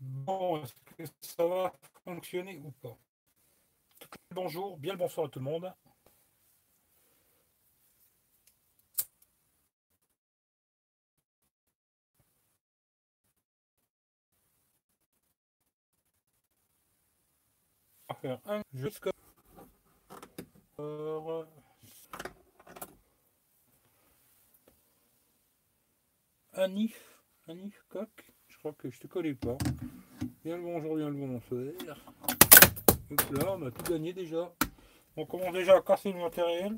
Bon, est-ce que ça va fonctionner ou pas? Bonjour, bien le bonsoir à tout le monde. On va faire un jusqu'à Anif, Anif Coq, je crois que je te connais pas. Bien le bonjour, bien le bonsoir. Donc là, on a tout gagné déjà. On commence déjà à casser le matériel.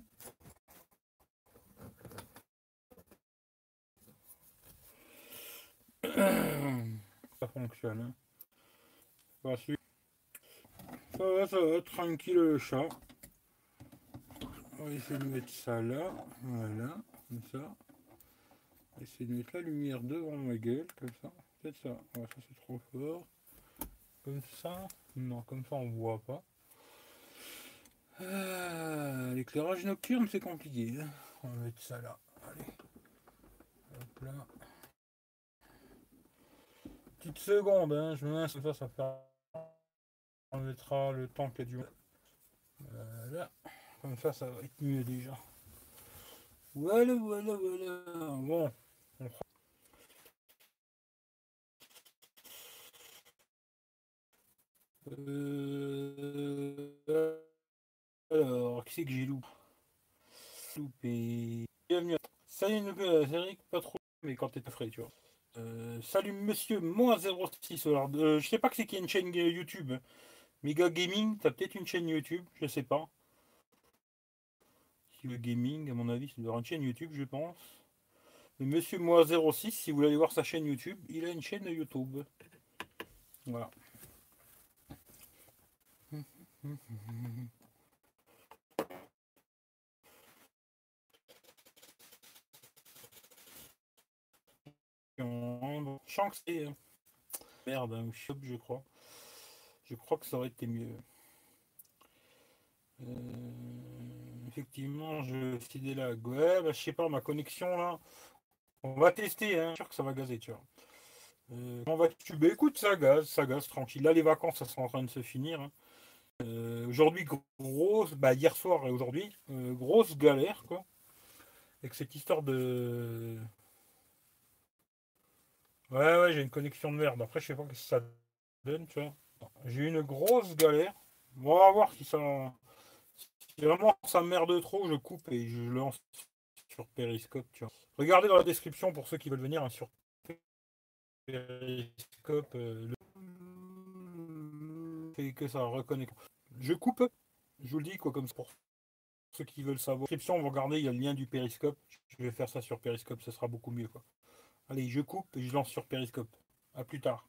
Ça fonctionne. Hein. Ça va, ça va, tranquille le chat. On va essayer de mettre ça là. Voilà, comme ça. Essayer de mettre la lumière devant ma gueule, comme ça. Peut-être ça. ça c'est trop fort. Comme ça. Non, comme ça on voit pas. Ah, l'éclairage nocturne c'est compliqué. Hein. On va mettre ça là. Allez. Hop là. Petite seconde, hein. je me mets ça, ça fait. On mettra le temps qu'il y a du. Voilà. Comme ça, ça va être mieux déjà. Voilà, voilà, voilà. Bon. Euh, alors, qui c'est que j'ai loupé Loupé. Bienvenue. Salut, Eric, pas trop, mais quand t'es frais, tu vois. Euh, salut monsieur, moins 06. Alors, euh, je sais pas que c'est qui a une chaîne YouTube. Mega Gaming, t'as peut-être une chaîne YouTube, je sais pas. Si le gaming, à mon avis, c'est une chaîne YouTube, je pense. Mais monsieur moi 06, si vous voulez aller voir sa chaîne YouTube, il a une chaîne YouTube. Voilà. Chance c'est euh, merde, un shop, je crois. Je crois que ça aurait été mieux. Euh, effectivement, je suis là. Ouais, bah, je sais pas, ma connexion là. On va tester, hein. Je sûr que ça va gazer, tu vois. Euh, on va tu bah, écoute, ça gaz, ça gaz, tranquille. Là, les vacances, ça sont en train de se finir. Hein. Euh, aujourd'hui, grosse, bah, hier soir et aujourd'hui, euh, grosse galère, quoi. Avec cette histoire de. Ouais, ouais, j'ai une connexion de merde. Après, je sais pas ce que ça donne, tu vois. J'ai une grosse galère. on va voir si ça. Si vraiment ça merde trop, je coupe et je lance sur Periscope, tu vois. Regardez dans la description pour ceux qui veulent venir hein, sur Periscope. Euh, que ça reconnaît. Je coupe, je vous le dis, quoi, comme pour ceux qui veulent savoir. Description, vous regardez, il y a le lien du périscope. Je vais faire ça sur périscope, ça sera beaucoup mieux, quoi. Allez, je coupe et je lance sur périscope. À plus tard.